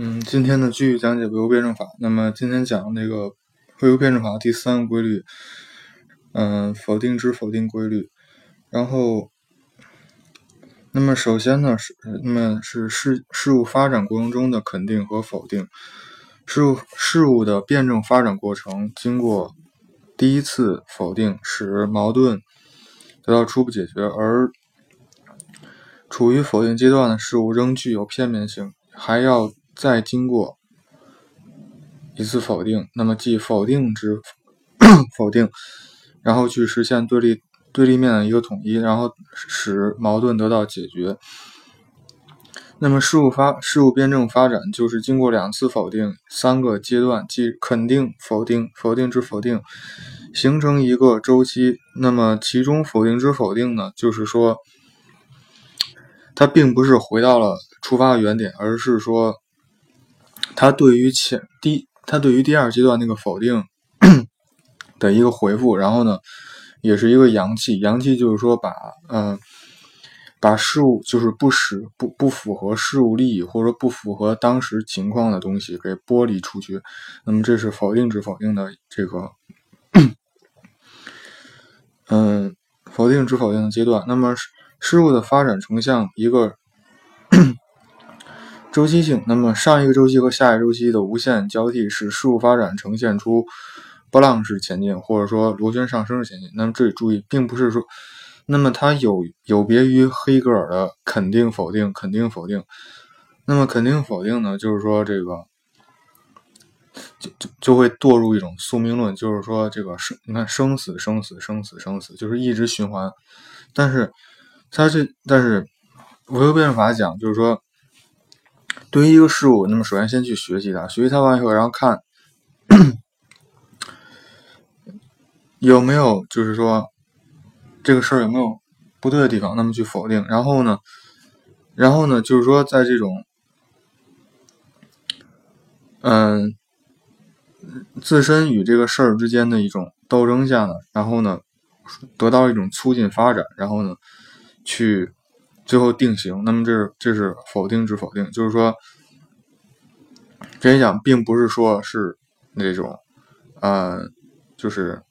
嗯，今天呢继续讲解唯物辩证法。那么今天讲那个唯物辩证法第三个规律，嗯，否定之否定规律。然后，那么首先呢是，那么是事事物发展过程中的肯定和否定。事物事物的辩证发展过程经过第一次否定，使矛盾得到初步解决，而处于否定阶段的事物仍具有片面性，还要。再经过一次否定，那么即否定之 否定，然后去实现对立对立面的一个统一，然后使矛盾得到解决。那么事物发事物辩证发展就是经过两次否定，三个阶段，即肯定、否定、否定之否定，形成一个周期。那么其中否定之否定呢，就是说它并不是回到了出发的原点，而是说。他对于前第，他对于第二阶段那个否定的一个回复，然后呢，也是一个阳气，阳气就是说把，嗯，把事物就是不使不不符合事物利益或者不符合当时情况的东西给剥离出去，那么这是否定之否定的这个，嗯，否定之否定的阶段，那么事物的发展呈向一个。周期性，那么上一个周期和下一周期的无限交替，使事物发展呈现出波浪式前进，或者说螺旋上升式前进。那么这里注意，并不是说，那么它有有别于黑格尔的肯定否定，肯定否定。那么肯定否定呢，就是说这个就就就会堕入一种宿命论，就是说这个生你看生死生死生死生死，就是一直循环。但是它这但是唯物辩证法讲，就是说。对于一个事物，那么首先先去学习它，学习它完以后，然后看有没有就是说这个事儿有没有不对的地方，那么去否定。然后呢，然后呢，就是说在这种嗯自身与这个事儿之间的一种斗争下呢，然后呢得到一种促进发展，然后呢去。最后定型，那么这是这是否定之否定，就是说，这一讲并不是说是那种，呃，就是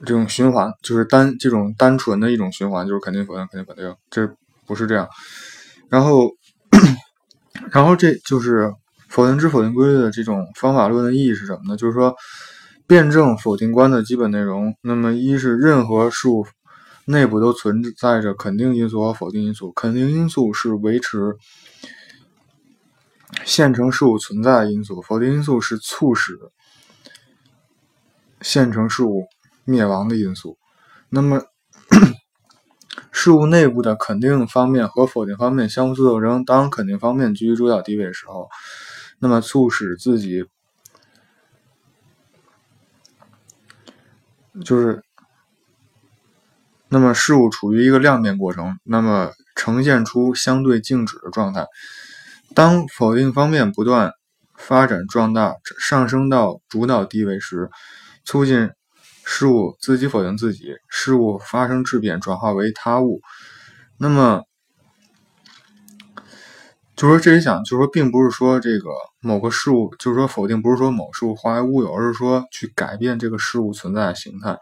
这种循环，就是单这种单纯的一种循环，就是肯定否定，肯定否定，这不是这样。然后，然后这就是否定之否定规律的这种方法论的意义是什么呢？就是说，辩证否定观的基本内容，那么一是任何事物。内部都存在着肯定因素和否定因素。肯定因素是维持现成事物存在的因素，否定因素是促使现成事物灭亡的因素。那么，事物内部的肯定方面和否定方面相互作斗争。当肯定方面居于主导地位的时候，那么促使自己就是。那么事物处于一个量变过程，那么呈现出相对静止的状态。当否定方面不断发展壮大，上升到主导地位时，促进事物自己否定自己，事物发生质变，转化为他物。那么，就说这里讲，就说，并不是说这个某个事物，就是说否定，不是说某事物化为乌有，而是说去改变这个事物存在的形态。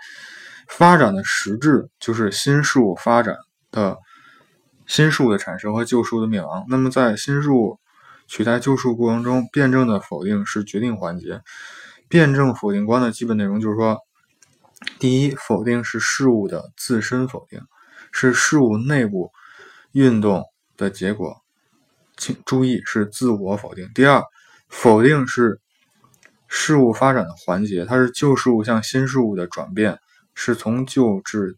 发展的实质就是新事物发展的新事物的产生和旧事物的灭亡。那么，在新事物取代旧事物过程中，辩证的否定是决定环节。辩证否定观的基本内容就是说：第一，否定是事物的自身否定，是事物内部运动的结果。请注意，是自我否定。第二，否定是事物发展的环节，它是旧事物向新事物的转变。是从旧制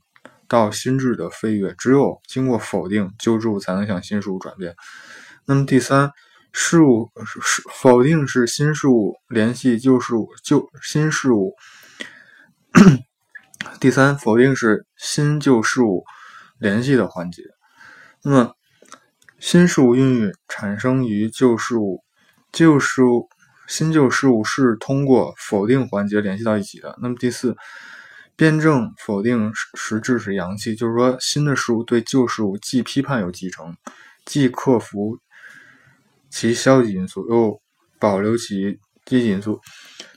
到新制的飞跃，只有经过否定，旧事物才能向新事物转变。那么第三，事物是否定是新事物联系旧事物，旧新事物。第三，否定是新旧事物联系的环节。那么新事物孕育产生于旧事物，旧事物新旧事物是通过否定环节联系到一起的。那么第四。辩证否定实质是阳气，就是说新的事物对旧事物既批判又继承，既克服其消极因素，又保留其积极因素。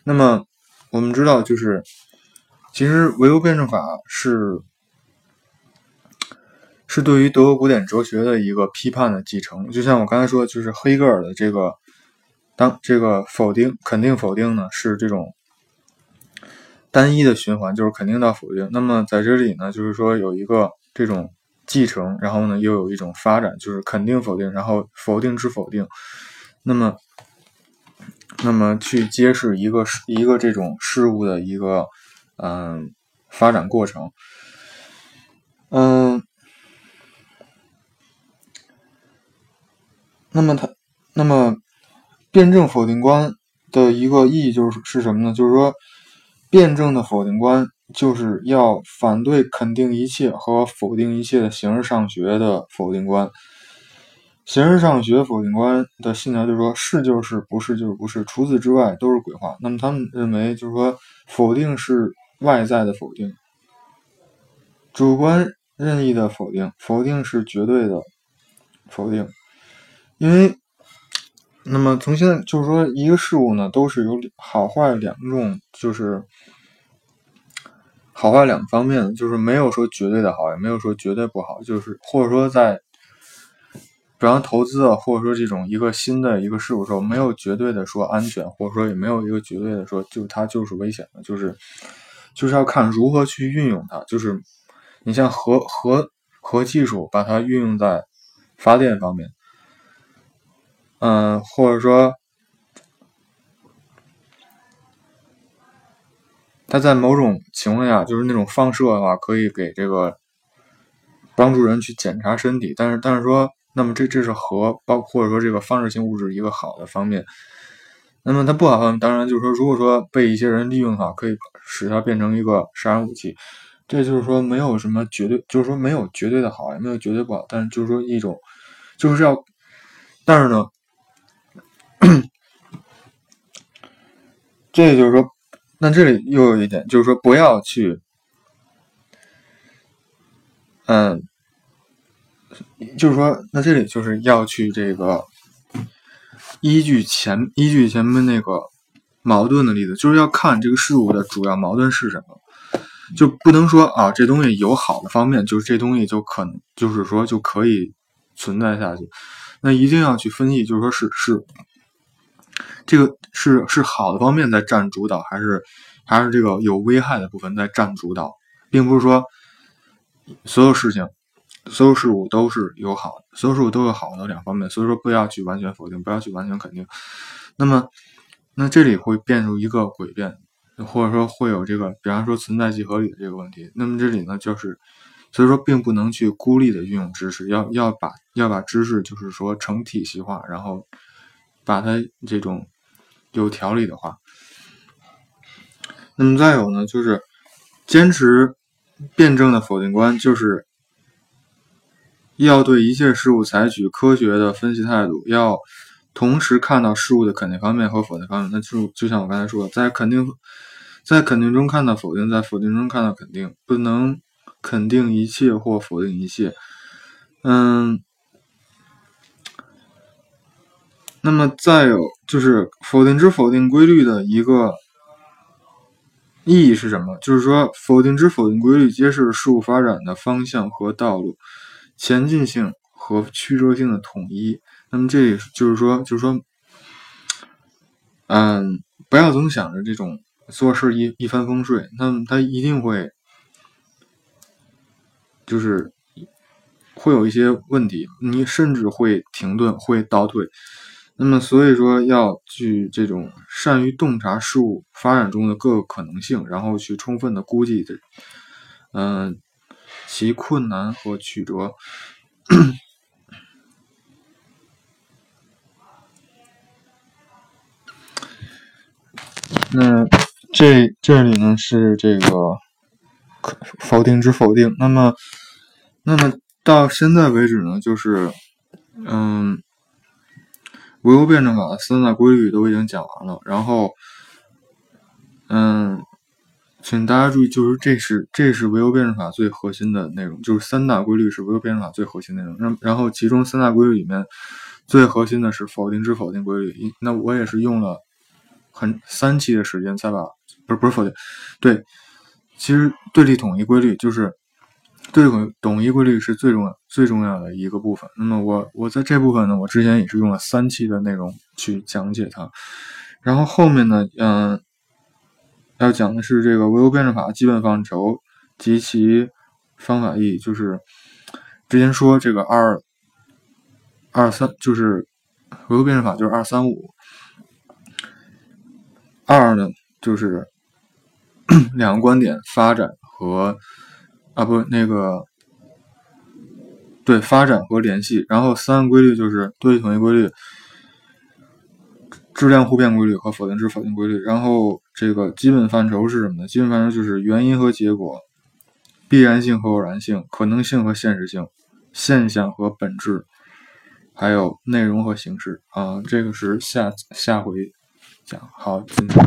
那么我们知道，就是其实唯物辩证法是是对于德国古典哲学的一个批判的继承。就像我刚才说，就是黑格尔的这个当这个否定、肯定、否定呢，是这种单一的循环，就是肯定到否定。那么在这里呢，就是说有一个这种。继承，然后呢，又有一种发展，就是肯定否定，然后否定之否定，那么，那么去揭示一个一个这种事物的一个嗯发展过程，嗯，那么它，那么辩证否定观的一个意义就是是什么呢？就是说，辩证的否定观。就是要反对肯定一切和否定一切的形式上学的否定观。形式上学否定观的信条就是说，是就是，不是就是不是，除此之外都是鬼话。那么他们认为，就是说，否定是外在的否定，主观任意的否定，否定是绝对的否定。因为，那么从现在就是说，一个事物呢，都是有好坏两种，就是。好坏两方面，就是没有说绝对的好，也没有说绝对不好，就是或者说在，比方投资啊，或者说这种一个新的一个事物时候，没有绝对的说安全，或者说也没有一个绝对的说就它就是危险的，就是就是要看如何去运用它。就是你像核核核技术，把它运用在发电方面，嗯，或者说。它在某种情况下，就是那种放射的话，可以给这个帮助人去检查身体。但是，但是说，那么这这是核，包括说这个放射性物质一个好的方面。那么它不好方面，当然就是说，如果说被一些人利用的话，可以使它变成一个杀人武器。这就是说，没有什么绝对，就是说没有绝对的好，也没有绝对不好。但是就是说一种，就是要，但是呢，这就是说。那这里又有一点，就是说不要去，嗯，就是说，那这里就是要去这个依据前依据前面那个矛盾的例子，就是要看这个事物的主要矛盾是什么，就不能说啊，这东西有好的方面，就是这东西就可能就是说就可以存在下去，那一定要去分析，就是说是是。这个是是好的方面在占主导，还是还是这个有危害的部分在占主导，并不是说所有事情、所有事物都是有好，所有事物都有好的两方面，所以说不要去完全否定，不要去完全肯定。那么，那这里会变出一个诡辩，或者说会有这个，比方说存在即合理的这个问题。那么这里呢，就是所以说并不能去孤立的运用知识，要要把要把知识就是说成体系化，然后把它这种。有条理的话，那么再有呢，就是坚持辩证的否定观，就是要对一切事物采取科学的分析态度，要同时看到事物的肯定方面和否定方面。那就就像我刚才说的，在肯定在肯定中看到否定，在否定中看到肯定，不能肯定一切或否定一切。嗯。那么再有就是否定之否定规律的一个意义是什么？就是说否定之否定规律揭示事物发展的方向和道路，前进性和曲折性的统一。那么这里就是说，就是说，嗯，不要总想着这种做事一一帆风顺，那么它一定会就是会有一些问题，你甚至会停顿，会倒退。那么，所以说要去这种善于洞察事物发展中的各个可能性，然后去充分的估计这，嗯，其困难和曲折。那这这里呢是这个否定之否定。那么，那么到现在为止呢，就是嗯。唯物辩证法的三大规律都已经讲完了，然后，嗯，请大家注意，就是这是这是唯物辩证法最核心的内容，就是三大规律是唯物辩证法最核心内容。然然后，其中三大规律里面最核心的是否定之否定规律。那我也是用了很三期的时间才把，不是不是否定，对，其实对立统一规律就是对立统一规律是最重要最重要的一个部分。那么我我在这部分呢，我之前也是用了三期的内容去讲解它，然后后面呢，嗯，要讲的是这个唯物辩证法基本范畴及其方法意义，就是之前说这个二。二三就是唯物辩证法，就是二三五。二呢，就是 两个观点发展和啊不那个对发展和联系。然后三规律就是对立统一规律、质量互变规律和否定之否定规律。然后这个基本范畴是什么呢？基本范畴就是原因和结果、必然性和偶然性、可能性和现实性、现象和本质。还有内容和形式啊，这个是下下回讲。好，今天。